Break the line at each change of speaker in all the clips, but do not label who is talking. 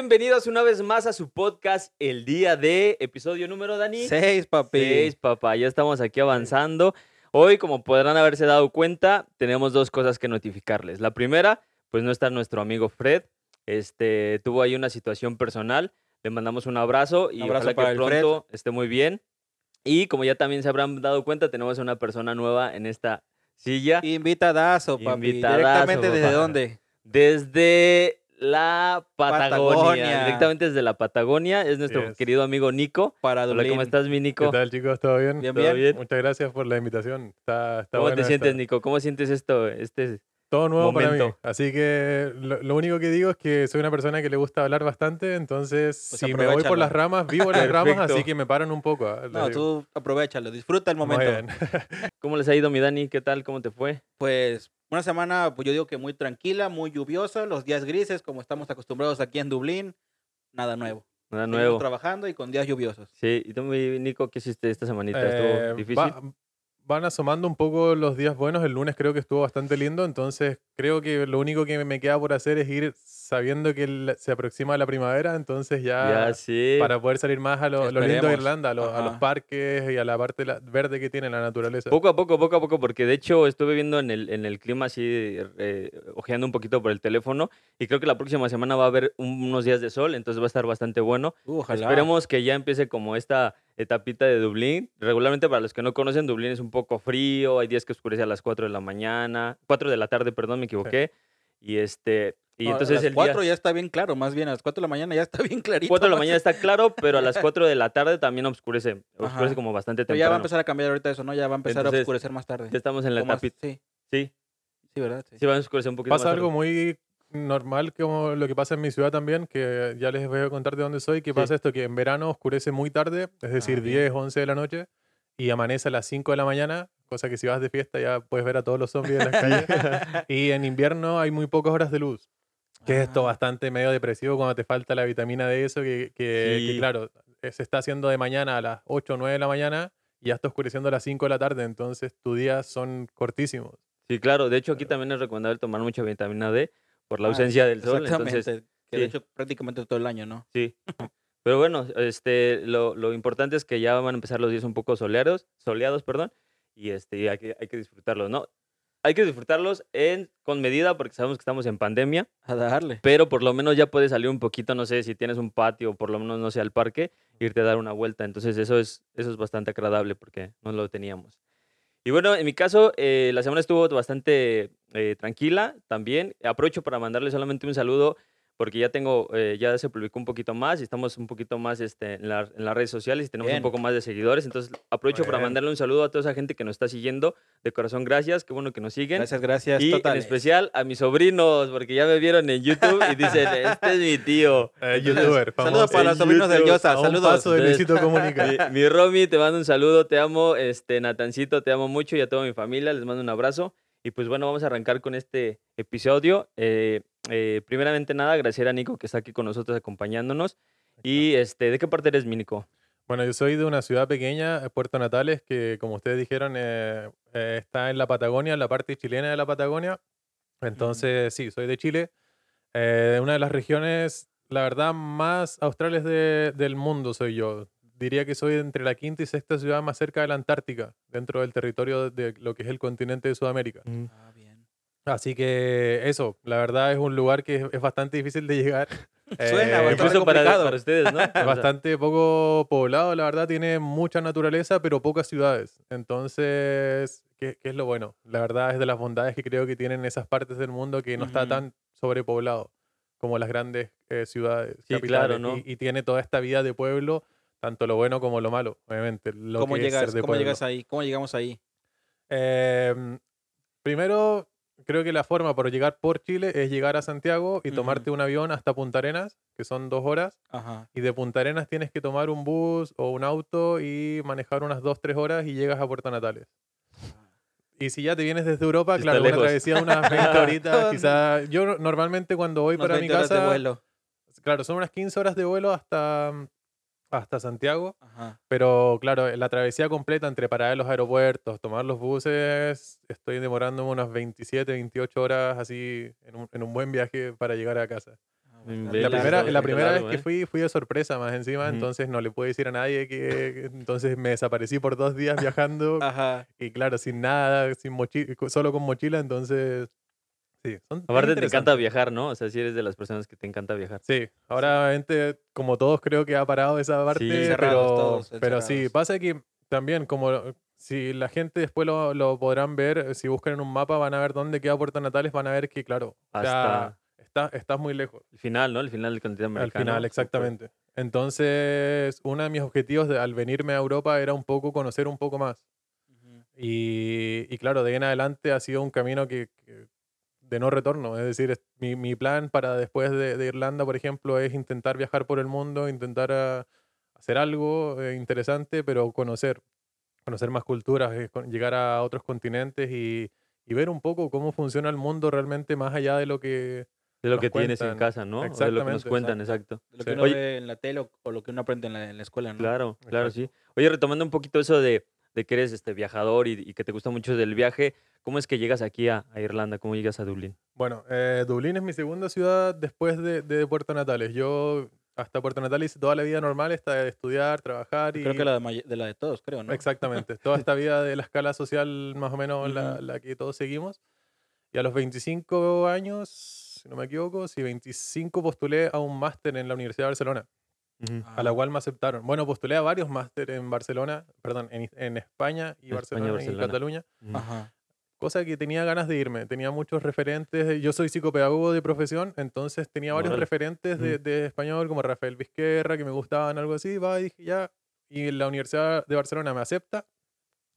Bienvenidos una vez más a su podcast El Día de episodio número, Dani.
Seis, papi.
Seis, papá. Ya estamos aquí avanzando. Hoy, como podrán haberse dado cuenta, tenemos dos cosas que notificarles. La primera, pues no está nuestro amigo Fred. Este, tuvo ahí una situación personal. Le mandamos un abrazo y
Un abrazo
ojalá
para
que
Fred.
pronto esté muy bien. Y como ya también se habrán dado cuenta, tenemos a una persona nueva en esta silla.
Invitadazo, papi.
Invitadazo,
¿Directamente desde dónde?
Desde la Patagonia,
Patagonia.
Directamente desde la Patagonia. Es nuestro
Yes.
querido amigo Nico.
Para
Hola. ¿cómo estás, mi
¿Qué
Nico?
tal, chicos? ¿Todo bien?
Bien,
¿Todo
bien.
bien?
Muchas gracias por la invitación. Está, está
¿Cómo te sientes,
esta-
Nico? ¿Cómo sientes esto? Este...
Todo nuevo para
momento?
mí. Así que lo, lo único que digo es que soy una persona que le gusta hablar bastante, entonces
Pues
si me voy por las ramas, vivo en las ramas, así que me paran un poco. ah,
No,
digo.
tú aprovechalo, disfruta el
Muy
momento.
bien.
¿Cómo les ha ido, mi Dani? ¿Qué tal? ¿Cómo te fue?
Pues una semana, pues yo digo que muy tranquila, muy lluviosa, los días grises, como estamos acostumbrados aquí en Dublín, nada nuevo.
Nada nuevo.
trabajando y con días lluviosos.
Sí, y tú, Nico, ¿qué hiciste esta semanita?
Eh,
¿Estuvo difícil?
Va- van asomando un poco los días buenos. El lunes creo que estuvo bastante lindo, entonces creo que lo único que me queda por hacer es ir sabiendo que el- se aproxima la primavera, entonces ya,
Ya, sí.
para poder salir más a lo, lo lindo de. Irlanda, a, lo- a los parques y a la parte la- verde que tiene la naturaleza.
Poco a poco, poco a poco, porque de hecho estuve viendo en el, en el clima así, eh, ojeando un poquito por el teléfono, y creo que la próxima semana va a haber un- unos días de sol, entonces va a estar bastante bueno.
Uh, ojalá.
Esperemos que ya empiece como esta etapita de Dublín. Regularmente para los que no conocen, Dublín es un poco frío, hay días que oscurece a las 4 de la mañana, 4 de la tarde, perdón, me equivoqué. Y este y
No,
entonces
a las
el
4
día
ya está bien claro, más bien a las 4 de la mañana ya está bien clarito.
4 de la mañana está claro, pero a las 4 de la tarde también oscurece, oscurece
Ajá.
como bastante
Pero ya va a
temprano.
empezar a cambiar ahorita eso, ¿no? Ya va a empezar
Entonces,
a oscurecer más tarde.
Ya estamos en la etapa.
Sí,
Sí,
sí, ¿verdad? Sí.
sí va a oscurecer un poquito
Pasa
más
algo
tarde.
muy normal como lo que pasa en mi ciudad también, que ya les voy a contar de dónde soy, que
Sí.
pasa esto, que en verano oscurece muy tarde, es decir,
Ah, bien.
10, 11 de la noche, y amanece a las 5 de la mañana, cosa que si vas de fiesta ya puedes ver a todos los zombies en las calles. y en invierno hay muy pocas horas de luz, que es esto bastante medio depresivo cuando te falta la vitamina D, eso que, que- claro, eh, se está haciendo de mañana a las 8 o 9 de la mañana y ya está oscureciendo a las 5 de la tarde, entonces tus días son cortísimos.
Sí, claro. De hecho, aquí también es recomendable tomar mucha vitamina D por la
Ah,
ausencia del sol.
Exactamente.
Entonces,
que
sí.
de hecho prácticamente todo el año, ¿no?
sí. Pero bueno, este, lo, lo importante es que ya van a empezar los días un poco soleados, soleados, perdón, y este, hay que, hay que disfrutarlos, ¿no? Hay que disfrutarlos en, con medida porque sabemos que estamos en pandemia,
A darle.
pero por lo menos ya puedes salir un poquito, no sé, si tienes un patio, por lo menos, no sé, al parque, irte a dar una vuelta. Entonces eso es, eso es bastante agradable porque no lo teníamos. Y bueno, en mi caso, eh, la semana estuvo bastante eh, tranquila también. Aprovecho para mandarle solamente un saludo porque ya tengo, eh, ya se publicó un poquito más y estamos un poquito más este, en, la- en las redes sociales y tenemos
Bien.
un poco más de seguidores. Entonces aprovecho para mandarle un saludo a toda esa gente que nos está siguiendo. De corazón, gracias. Qué bueno que nos siguen.
Gracias, gracias.
Y en especial a mis sobrinos, porque ya me vieron en YouTube y dicen, este es mi tío.
Eh, youtuber,
Saludos para los sobrinos del
YouTube,
Yosa.
A un
Saludos.
paso de Luisito Comunica.
Mi, mi Romy, te mando un saludo, te amo. Este, Natancito, te amo mucho y a toda mi familia, les mando un abrazo. Y pues bueno, vamos a arrancar con este episodio. Eh, eh, primeramente nada, agradecer a Nico que está aquí con nosotros acompañándonos. Y este, ¿de qué parte eres, mi Nico?
Bueno, yo soy de una ciudad pequeña, eh, Puerto Natales, que como ustedes dijeron, eh, eh, está en la Patagonia, en la parte chilena de la Patagonia. Entonces, sí, soy de Chile. Eh, una de las regiones, la verdad, más australes de- del mundo soy yo. Diría que soy entre la quinta y sexta ciudad más cerca de la Antártica, dentro del territorio de lo que es el continente de Sudamérica.
Ah, bien.
Así que eso, la verdad es un lugar que es, es bastante difícil de llegar.
Suena
Eh,
Incluso para, para ustedes, ¿no?
Es bastante poco poblado, la verdad, tiene mucha naturaleza, pero pocas ciudades. Entonces, ¿qué, qué es lo bueno? La verdad es de las bondades que creo que tienen esas partes del mundo que no está tan sobrepoblado como las grandes eh, ciudades.
Sí,
capitales.
claro, ¿no?
y, y tiene toda esta vida de pueblo, tanto lo bueno como lo malo, obviamente. Lo
¿Cómo
que es ser
llegas,
de
¿Cómo llegas ahí? ¿Cómo llegamos ahí?
Em, primero, creo que la forma para llegar por Chile es llegar a Santiago y tomarte un avión hasta Punta Arenas, que son dos horas.
Ajá.
Y de Punta Arenas tienes que tomar un bus o un auto y manejar unas 2-3 horas y llegas a Puerto Natales. Y si ya te vienes desde Europa,
está
claro, una
lejos.
travesía de unas 20 horitas, quizá. Yo no- normalmente cuando voy para mi
20 horas de
casa,
vuelo.
claro, son unas 15 horas de vuelo hasta, hasta Santiago.
Ajá.
Pero claro, la travesía completa entre parar en los aeropuertos, tomar los buses, estoy demorándome unas 27, 28 horas así en un, en un buen viaje para llegar a casa.
Ah,
No
La
inventes,
primera, la primera vez que
¿eh?
fui, fui de sorpresa más encima, entonces no le pude decir a nadie que, que- entonces me desaparecí por dos días viajando
Ajá.
y claro, sin nada, sin mochi- solo con mochila, entonces sí. son-
Aparte te encanta viajar, ¿no? O sea, si eres de las personas que te encanta viajar.
Sí, ahora obviamente, como todos creo que ha parado esa parte,
Encerrados
pero,
todos,
pero sí, pasa que también como si la gente después lo, lo podrán ver, si buscan en un mapa van a ver dónde queda Puerto Natales, van a ver que claro,
Hasta
está, estás muy lejos.
el final, ¿no? El final del continente
Al
americano.
final,
súper.
exactamente. Entonces, uno de mis objetivos de- al venirme a Europa era un poco conocer un poco más. Y, y claro, de ahí en adelante ha sido un camino que, que- de no retorno. Es decir, es- mi, mi plan para después de, de Irlanda, por ejemplo, es intentar viajar por el mundo, intentar ah, hacer algo eh, interesante, pero conocer, conocer más culturas, eh, con- llegar a otros continentes y, y ver un poco cómo funciona el mundo realmente más allá de lo que...
De lo
nos
que tienes en casa, ¿no? De lo que nos cuentan, exacto.
De lo
Sí.
que uno
Oye-
ve en la tele o, o lo que uno aprende en la, en la escuela, ¿no?
Claro, claro,
Exacto.
sí. Oye, retomando un poquito eso de, de que eres este viajador y, y que te gusta mucho del viaje, ¿cómo es que llegas aquí a, a Irlanda? ¿Cómo llegas a Dublín?
Bueno, eh, Dublín es mi segunda ciudad después de, de Puerto Natales. Yo hasta Puerto Natales hice toda la vida normal, esta de estudiar, trabajar y...
Creo que la de, may- de la de todos, creo, ¿no?
Exactamente, toda esta vida de la escala social más o menos la, la que todos seguimos. Y a los 25 años, si no me equivoco, sí, 25 postulé a un máster en la Universidad de Barcelona,
Ujú.
a la cual me aceptaron. Bueno, postulé a varios máster en Barcelona, perdón, en, en España y
España,
Barcelona,
Barcelona.
y Cataluña.
Ujú.
Ajá.
Cosa que tenía ganas de irme, tenía muchos referentes. Yo soy psicopedagogo de profesión, entonces tenía varios referentes de, de español, como Rafael Vizquerra, que me gustaban, algo así. Va, y dije ya. Y la Universidad de Barcelona me acepta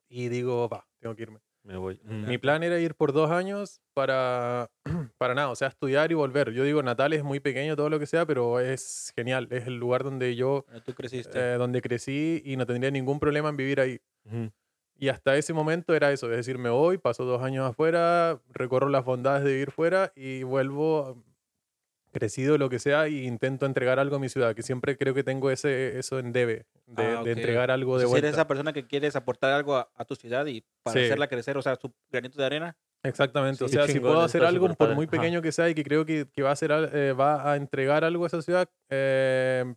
y digo, va, tengo que irme.
Me voy.
Mi plan era ir por dos años para, para nada, o sea, estudiar y volver. Yo digo, Natal es muy pequeño, todo lo que sea, pero es genial. Es el lugar donde yo,
Bueno, tú creciste.
eh, donde crecí y no tendría ningún problema en vivir ahí. Y hasta ese momento era eso, es decir, me voy, paso dos años afuera, recorro las bondades de vivir fuera y vuelvo crecido, lo que sea, y intento entregar algo a mi ciudad, que siempre creo que tengo ese, eso en debe, de,
Ah,
de
ok.
entregar algo
O
de
sea, si
vuelta.
eres esa persona que quieres aportar algo a, a tu ciudad y para
Sí.
hacerla crecer, o sea, su granito de arena.
Exactamente, o
Sí,
sea, si puedo hacer algo, por
padre.
muy
Ajá.
pequeño que sea y que creo que, que va, a hacer, eh, va a entregar algo a esa ciudad, eh,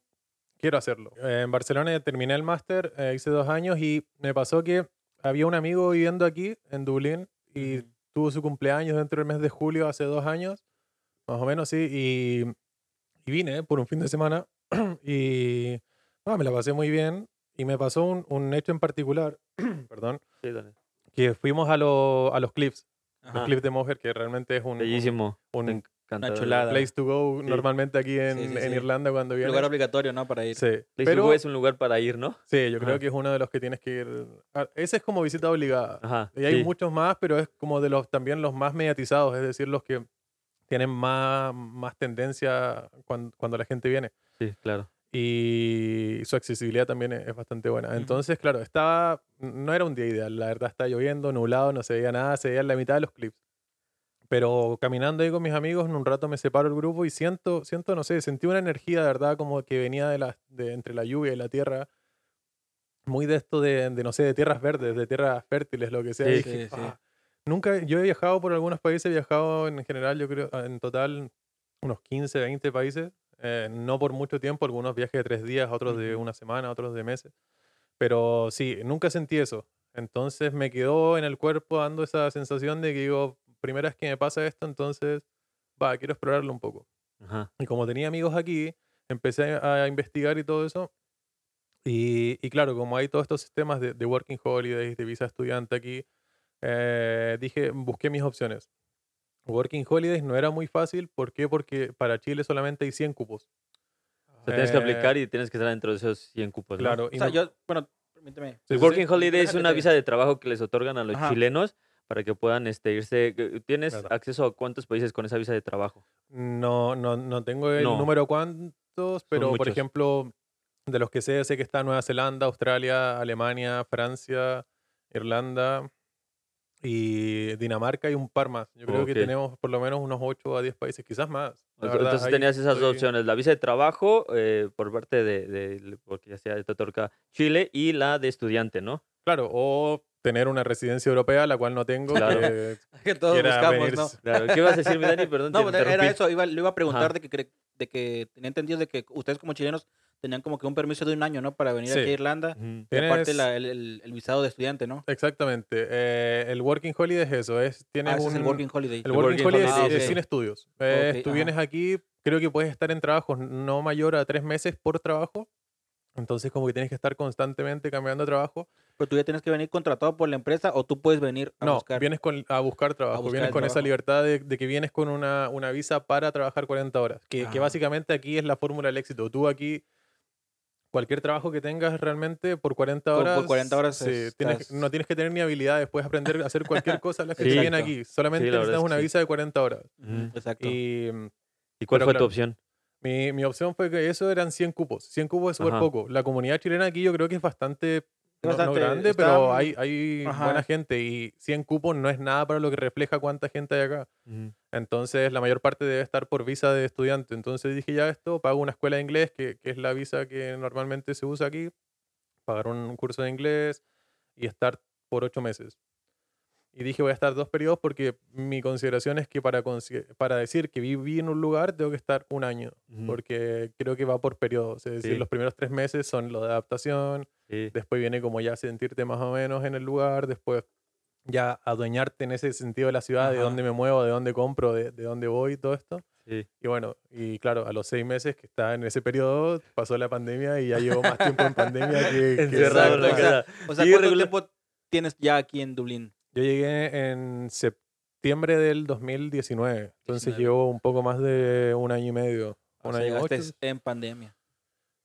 quiero hacerlo. Eh, en Barcelona terminé el máster, eh, hice dos años y me pasó que había un amigo viviendo aquí, en Dublín, y
Ujú.
tuvo su cumpleaños dentro del mes de julio, hace dos años, más o menos, sí, y, y vine por un fin de semana y ah, me la pasé muy bien y me pasó un, un hecho en particular, perdón,
Sí, dale.
que fuimos a, lo- a los cliffs, los
Ajá.
cliffs de Moher, que realmente es un, un-
Bellísimo.
un-
encanta,
una chulada.
place to go
Sí.
normalmente aquí en,
Sí, sí,
en. Irlanda cuando vienes.
Lugar obligatorio, ¿no? Para ir.
Sí,
Place to
pero
go es un lugar para ir, ¿no?
sí, yo creo
Ajá.
que es uno de los que tienes que ir. Ese es como visita obligada.
Ajá.
Y hay
sí.
muchos más, pero es como de los también los más mediatizados, es decir, los que tienen más, más tendencia cuando, cuando la gente viene.
Sí, claro.
Y su accesibilidad también es, es bastante buena. Entonces, claro, estaba, no era un día ideal, la verdad está lloviendo, nublado, no se veía nada, se veía en la mitad de los clips. Pero caminando ahí con mis amigos, en un rato me separo del grupo y siento, siento, no sé, sentí una energía de verdad como que venía de la, de entre la lluvia y la tierra. Muy de esto de, de, no sé, de tierras verdes, de tierras fértiles, lo que sea.
Sí,
dije,
sí, sí.
"Ah". Nunca, yo he viajado por algunos países, he viajado en general, yo creo, en total unos 15, 20 países. eh, no por mucho tiempo, algunos viajes de tres días, otros de una semana, otros de meses. Pero sí, nunca sentí eso. Entonces me quedó en el cuerpo dando esa sensación de que digo, primera vez que me pasa esto, entonces, va, quiero explorarlo un poco.
Ajá.
Y como tenía amigos aquí, empecé a investigar y todo eso. Y, y claro, como hay todos estos sistemas de, de working holidays, de visa estudiante aquí, eh, dije, busqué mis opciones. Working holidays no era muy fácil. ¿Por qué? Porque para Chile solamente hay 100 cupos.
O sea, tienes que
Eh,
aplicar y tienes que estar dentro de esos 100 cupos, ¿no?
Claro.
O sea, yo, bueno, permíteme.
Sí,
Working
sí.
Holiday es una visa de trabajo que les otorgan a los
Ajá.
chilenos para que puedan este, irse. ¿Tienes
Claro.
acceso a cuántos países con esa visa de trabajo?
No, no, no tengo el
No.
número cuántos, pero por ejemplo, de los que sé, sé que está Nueva Zelanda, Australia, Alemania, Francia, Irlanda y Dinamarca y un par más. Yo creo que tenemos por lo menos unos 8 a 10 países, quizás más. La verdad,
Entonces tenías esas dos
estoy-
opciones, la visa de trabajo eh, por parte de, de- porque ya sea de Totorca, Chile, y la de estudiante, ¿no?
Claro, o tener una residencia europea, la cual no tengo.
Claro.
que
Que todos buscamos,
venirse.
¿no?
Claro, ¿qué ibas a decir, mi Dani? Perdón,
No,
te
era eso, iba, le iba a preguntar
Ajá.
de que cre- de que tenía entendido de que ustedes como chilenos tenían como que un permiso de un año, ¿no? Para venir
Sí.
aquí a Irlanda.
Ujú.
Y aparte la- el, el- el visado de estudiante, ¿no?
Exactamente. eh, el Working Holiday es eso. Es, tienes
Ah, ese
un,
es el Working Holiday.
el
El
Working,
Working
Holiday
Holiday,
es, es sin estudios. Eh,
Ok,
tú
ajá.
vienes aquí, creo que puedes estar en trabajos no mayor a tres meses por trabajo. Entonces como que tienes que estar constantemente cambiando de trabajo.
Pero tú ya tienes que venir contratado por la empresa o tú puedes venir a
no,
buscar.
vienes con, a buscar trabajo.
buscar
vienes con esa
trabajo.
libertad de, de que vienes con una, una visa para trabajar 40 horas. Que, que
Ah.
básicamente aquí es la fórmula del éxito. Tú aquí, cualquier trabajo que tengas realmente por 40
Por- por
horas,
40 horas
sí,
estás-
tienes- no tienes que tener ni habilidades. Puedes aprender a hacer cualquier cosa a la que
Sí.
te aquí. Solamente
Sí,
necesitas
es
una visa de 40 horas.
Exacto.
Y mm,
¿Y cuál
Pero
fue
claro.
tu opción?
mi, mi opción fue que eso eran 100 cupos. 100 cupos es súper poco. La comunidad chilena aquí yo creo que es bastante, no- no,
bastante-
grande,
está,
pero hay, hay
ajá.
buena gente y 100 cupos no es nada para lo que refleja cuánta gente hay acá.
Ujú.
Entonces la mayor parte debe estar por visa de estudiante. Entonces dije ya esto, pago una escuela de inglés, que, que es la visa que normalmente se usa aquí, pagar un curso de inglés y estar por ocho meses. Y dije voy a estar dos periodos porque mi consideración es que para, para decir que viví en un lugar tengo que estar un año,
Ujú.
porque creo que va por periodos. Es decir,
Sí.
los primeros tres meses son lo de adaptación,
Sí.
después viene como ya sentirte más o menos en el lugar, después ya adueñarte en ese sentido de la ciudad, de
Ajá.
dónde me muevo, de dónde compro, de, de dónde voy y todo esto.
Sí.
Y bueno, y claro, a los seis meses que estaba en ese periodo, pasó la pandemia y ya llevo más tiempo en pandemia que... que
Encerrado en la
Exacto, o sea. O sea, ¿cuánto
regular-
tiempo tienes ya aquí en Dublín?
Yo llegué en septiembre del 2019, entonces
19.
llevo un poco más de un año y medio.
O
Un
sea,
año
llegaste
ocho.
en pandemia.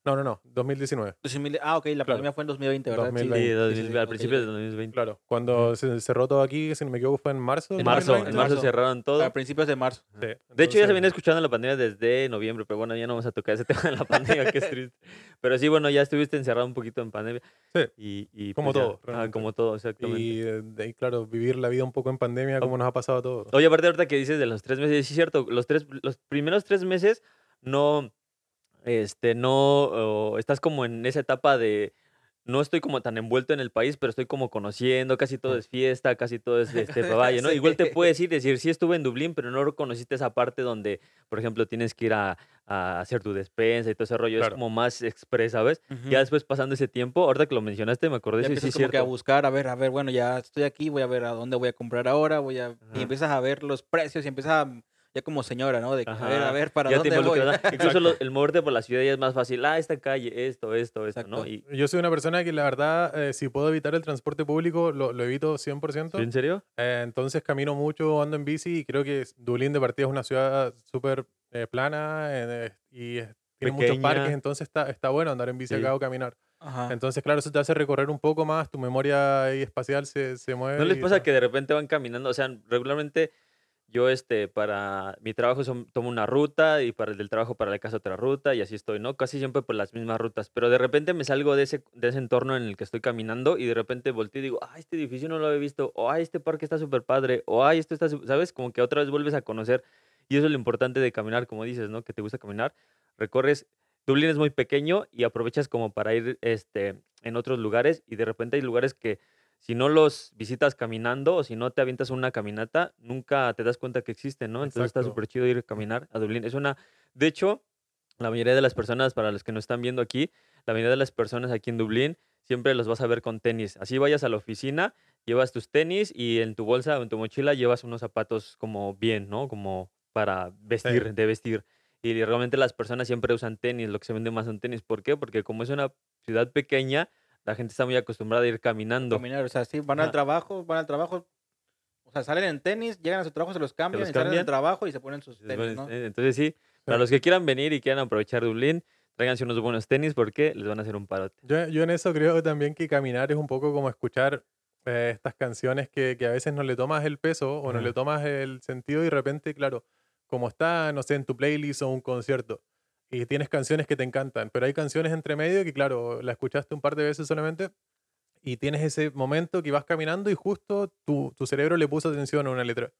No, no, no, 2019.
2000 Ah, ok, la
Claro.
pandemia fue en 2020, ¿verdad?
2020.
Sí,
Sí,
2000
sí, sí,
al
ok,
principio
ok.
del 2020.
Claro, cuando se cerró todo aquí, si no me equivoco, fue en marzo.
En marzo,
2020.
en marzo cerraron todo.
A principios de marzo.
Sí,
De hecho, ya se
entonces-
viene escuchando la pandemia desde noviembre, pero bueno, ya no vamos a tocar ese tema de la pandemia, que es triste. Pero sí, bueno, ya estuviste encerrado un poquito en pandemia.
Sí.
Y, y
Como
pues
todo, realmente.
como todo, exactamente.
Y eh, de ahí, claro, vivir la vida un poco en pandemia, como nos ha pasado a todos.
Oye, aparte ahorita que dices de los tres meses, sí es cierto, los, tres, los primeros tres meses no, este, no, o estás como en esa etapa de, no estoy como tan envuelto en el país, pero estoy como conociendo, casi todo es fiesta, casi todo es este valle, ¿no? Igual te puedes ir, decir, sí estuve en Dublín, pero no conociste esa parte donde, por ejemplo, tienes que ir a, a hacer tu despensa y todo ese rollo, es como más express, ¿sabes?
Ujú.
Ya después pasando ese tiempo, ahorita que lo mencionaste, me acordé,
Ya
sí, sí,
que a buscar, a ver, a ver, bueno, ya estoy aquí, voy a ver a dónde voy a comprar ahora, voy a... Y empiezas a ver los precios y empiezas a... Ya como señora, ¿no? De que, a ver, a
Ajá.
ver, ¿para
ya
dónde voy?
¿no? Incluso lo- el moverte por la ciudad ya es más fácil. Ah, esta calle, esto, esto, esto, ¿no?
Exacto.
Y,
Yo soy una persona que la verdad, eh, si puedo evitar el transporte público, lo, lo evito 100%.
¿Sí, ¿En serio?
Eh, entonces camino mucho, ando en bici y creo que Dublín de partida es una ciudad súper eh, plana eh, y es- tiene muchos parques, entonces está, está bueno andar en bici
Sí.
acá o caminar.
Ajá.
Entonces, claro, eso te hace recorrer un poco más, tu memoria ahí espacial se, se mueve.
¿No les
y
pasa
todo.
que de repente van caminando? O sea, regularmente yo, este, para mi trabajo tomo una ruta y para el del trabajo para la casa otra ruta y así estoy, ¿no? Casi siempre por las mismas rutas. Pero de repente me salgo de ese, de ese entorno en el que estoy caminando y de repente volteo y digo, ah, este edificio no lo había visto, o ay, este parque está súper padre, o ay, esto está, su-", ¿sabes? Como que otra vez vuelves a conocer. Y eso es lo importante de caminar, como dices, ¿no? Que te gusta caminar. Recorres, Dublín es muy pequeño y aprovechas como para ir este, en otros lugares y de repente hay lugares que si no los visitas caminando o si no te avientas una caminata, nunca te das cuenta que existen, ¿no? Entonces está
Exacto.
súper chido ir a caminar a Dublín. Es una, de hecho, la mayoría de las personas, para los que nos están viendo aquí, la mayoría de las personas aquí en Dublín siempre los vas a ver con tenis. Así vayas a la oficina, llevas tus tenis y en tu bolsa o en tu mochila llevas unos zapatos como bien, ¿no? Como para vestir, de vestir. Y realmente las personas siempre usan tenis, lo que se vende más son tenis. ¿Por qué? Porque como es una ciudad pequeña, la gente está muy acostumbrada a ir caminando.
Caminar, o sea, sí, van
Ajá.
al trabajo, van al trabajo, o sea, salen en tenis, llegan a su trabajo, se los cambian,
los
y salen
cambian.
del trabajo y se ponen sus tenis, ¿no?
eh, Entonces sí, para los que quieran venir y quieran aprovechar Dublín, tráiganse unos buenos tenis porque les van a hacer un parote.
Yo, yo en eso creo también que caminar es un poco como escuchar eh, estas canciones que, que a veces no le tomas el peso o no
Ajá.
le tomas el sentido y de repente, claro, como está, no sé, en tu playlist o un concierto y tienes canciones que te encantan, pero hay canciones entre medio que, claro, la escuchaste un par de veces solamente y tienes ese momento que vas caminando y justo tu, tu cerebro le puso atención a una letra.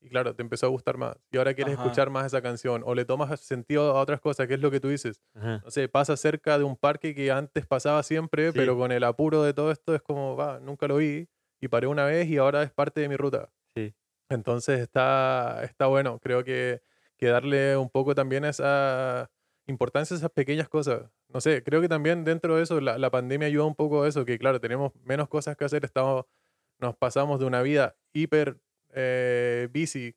Y claro, te empezó a gustar más. Y ahora quieres
Ajá.
escuchar más esa canción o le tomas sentido a otras cosas, que es lo que tú dices
Ajá.
no sé, pasa cerca de un parque que antes pasaba siempre,
Sí.
pero con el apuro de todo esto es como, va, nunca lo vi y paré una vez y ahora es parte de mi ruta.
Sí.
Entonces está, está bueno, creo que, que darle un poco también esa importancia a esas pequeñas cosas. No sé, creo que también dentro de eso la, la pandemia ayuda un poco a eso, que claro, tenemos menos cosas que hacer, estamos, nos pasamos de una vida hiper eh, busy,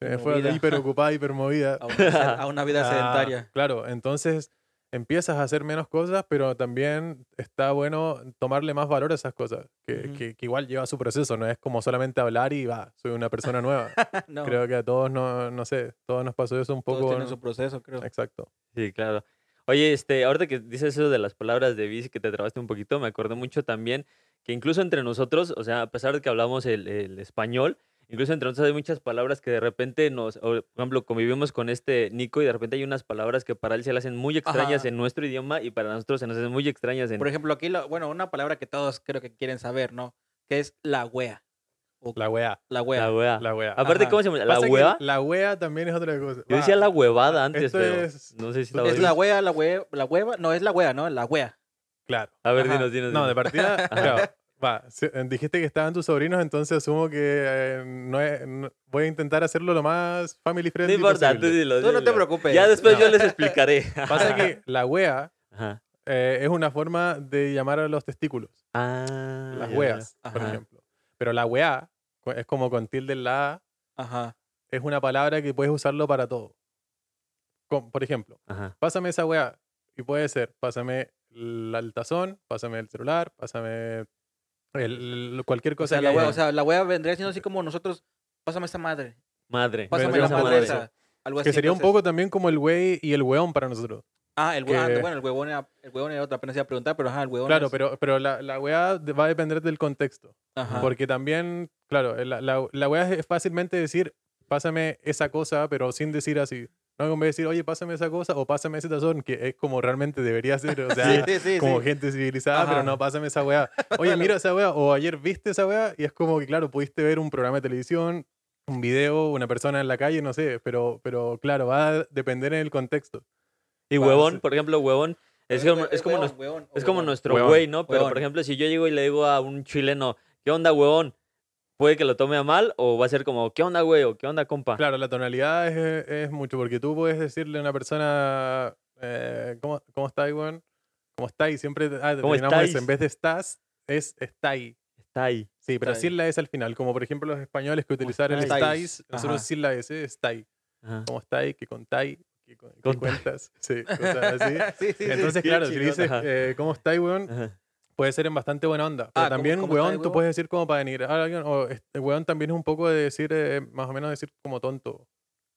me fue hiper ocupada, hiper movida.
A una, a una vida
Ah,
sedentaria.
Claro, entonces empiezas a hacer menos cosas, pero también está bueno tomarle más valor a esas cosas, que, que- que igual lleva su proceso, no es como solamente hablar y va, soy una persona nueva.
no,
Creo que a todos, no, no sé, todos nos pasó eso un
todos
poco.
tienen
¿no?
su proceso, creo.
Exacto.
Sí, claro. Oye, este, ahorita que dices eso de las palabras de bici que te trabaste un poquito, me acordé mucho también que incluso entre nosotros, o sea, a pesar de que hablamos el, el español, incluso entre nosotros hay muchas palabras que de repente nos, o, por ejemplo, convivimos con este Nico y de repente hay unas palabras que para él se le hacen muy extrañas
Ajá.
en nuestro idioma y para nosotros se nos hacen muy extrañas en...
Por ejemplo, aquí, lo- bueno, una palabra que todos creo que quieren saber, ¿no? Que es la wea. O
La wea.
la wea.
la wea.
La wea.
Aparte,
Ajá.
¿cómo se llama? ¿La
Pasa que
wea?
La wea también es otra cosa.
Yo decía la huevada antes,
esto
pero
es-
no sé si
es
estaba
Es
bien.
la wea, la wea, la hueva. No, es la wea, ¿no? La wea.
Claro.
A ver,
Ajá.
dinos, dinos.
No, de partida, claro, va, eh, dijiste que estaban tus sobrinos, entonces asumo que eh, no es- no- voy a intentar hacerlo lo más family
No
friendly
importa, tú dilo,
Tú no te preocupes.
Ya después
No.
yo les explicaré.
Pasa que la wea
Ajá.
eh, es una forma de llamar a los testículos,
Ah,
las weas,
ya.
por ejemplo. Pero la wea es como con tilde en la A,
Ajá.
es una palabra que puedes usarlo para todo. Por ejemplo,
Ajá.
pásame esa wea y puede ser, pásame el, el tazón, pásame el celular, pásame el- el- cualquier
O
cosa
sea,
que
la wea,
haya.
o sea, la wea vendría siendo así como nosotros, pásame esta madre.
Madre.
Pásame la madre. Algo
que
así,
sería un
entonces.
poco también como el güey y el weón para nosotros.
Ah, el huevón,
que-
bueno, el huevón era, el huevón era otra, apenas iba a preguntar, pero ajá, el huevón
Claro,
es-
pero, pero la, la weá va a depender del contexto.
Ajá.
Porque también, claro, la, la, la weá es fácilmente decir, pásame esa cosa, pero sin decir así. No en vez de decir, oye, pásame esa cosa o pásame ese tazón, que es como realmente debería ser. O sea,
sí, sí,
como
sí.
gente civilizada, pero
Ajá.
no, pásame esa weá. Oye, mira esa weá, o ayer viste esa weá, y es como que, claro, pudiste ver un programa de televisión, un video, una persona en la calle, no sé, pero, pero claro, va a depender en el contexto.
Y
Va,
huevón, por ejemplo, huevón, es
Hue-
como, es como,
huevón,
nues-
huevón, o
es como
huevón.
nuestro güey, ¿no? Pero, por ejemplo, si yo llego y le digo a un chileno, ¿qué onda, huevón? Puede que lo tome a mal o va a ser como, ¿qué onda, güey? o ¿qué onda, compa?
Claro, la tonalidad es, es mucho, porque tú puedes decirle a una persona, eh, ¿cómo, ¿cómo estáis, weón? ¿Cómo estáis? Siempre ah,
¿Cómo
eso. En vez de estás, es estáis.
Está ahí.
Sí, pero sin la S al final. Como por ejemplo los españoles que utilizaron el
estáis?
nosotros sin la S, estáis.
Ajá.
¿Cómo estáis? ¿Qué contáis? ¿Qué, cu- qué cuentas? Sí, cosas así.
sí, sí, sí.
Entonces,
Qué
claro, si dices, eh, ¿cómo estáis, weón?
Ajá.
Puede ser en bastante buena onda. Pero
Ah, ¿cómo-
también,
cómo
weón,
estáis,
tú
weón?
puedes decir como para venir a alguien, o este weón también es un poco de decir, eh, más o menos decir como tonto.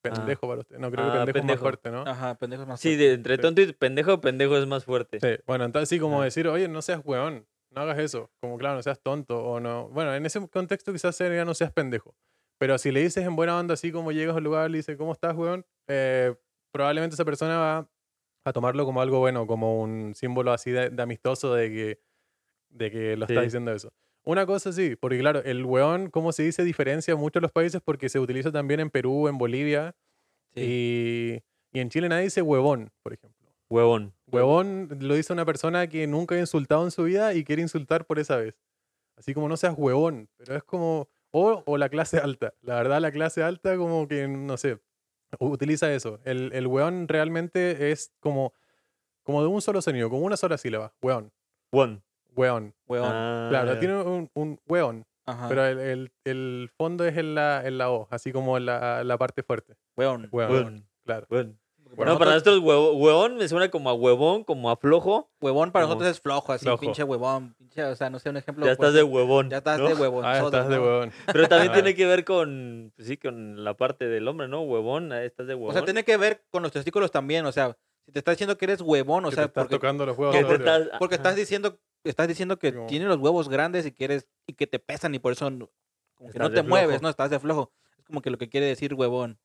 Pendejo para usted. No, creo
Ah,
que pendejo, es más
pendejo.
fuerte, ¿no?
Ajá, pendejos más
Sí,
fuertes.
de entre
Sí.
tonto y pendejo, pendejo es más fuerte.
Sí, bueno, entonces sí, como
Ajá.
decir, oye, no seas weón, no hagas eso. Como, claro, no seas tonto o no. Bueno, en ese contexto quizás sería no seas pendejo. Pero si le dices en buena onda, así como llegas al lugar y le dices, ¿cómo estás, weón? Eh, probablemente esa persona va a tomarlo como algo bueno, como un símbolo así de, de amistoso de que, de que lo está
Sí.
diciendo eso. Una cosa sí, porque claro, el weón, como se dice, diferencia mucho los países porque se utiliza también en Perú, en Bolivia
Sí.
y, y en Chile nadie dice huevón, por ejemplo.
Huevón.
Huevón lo dice una persona que nunca ha insultado en su vida y quiere insultar por esa vez. Así como no seas huevón, pero es como... O, o la clase alta. La verdad, la clase alta como que, no sé, utiliza eso. El, el hueón realmente es como, como de un solo sonido, como una sola sílaba. Hueón.
Huevón.
Hueón.
Huevón.
Ah,
Claro,
ya.
tiene un, un hueón,
Ajá.
pero el, el- el fondo es en la, en la O, así como la, la parte fuerte.
Huevón.
Hueón.
Huevón.
Claro.
Huevón.
Para
no, para
nosotros-
huevo- huevón me suena como a huevón, como a flojo.
Huevón para
Como
nosotros es flojo, así,
flojo.
pinche huevón. Pinche, o sea, no sé, un ejemplo.
Ya estás de huevón.
Ya estás
¿no?
de huevón.
Ah, estás de huevón.
Pero también tiene que ver con, pues sí, con la parte del hombre, ¿no? Huevón, ahí estás de huevón.
O sea, tiene que ver con los testículos también. O sea, si te estás diciendo que eres huevón, o
Que
sea,
te estás
porque,
tocando los huevos.
Que te
doble.
estás-
porque estás diciendo, estás diciendo que tienes los huevos grandes y que eres, y que te pesan y por eso no- como que no te mueves,
flojo.
¿no? Estás de flojo. Es como que lo que quiere decir huevón.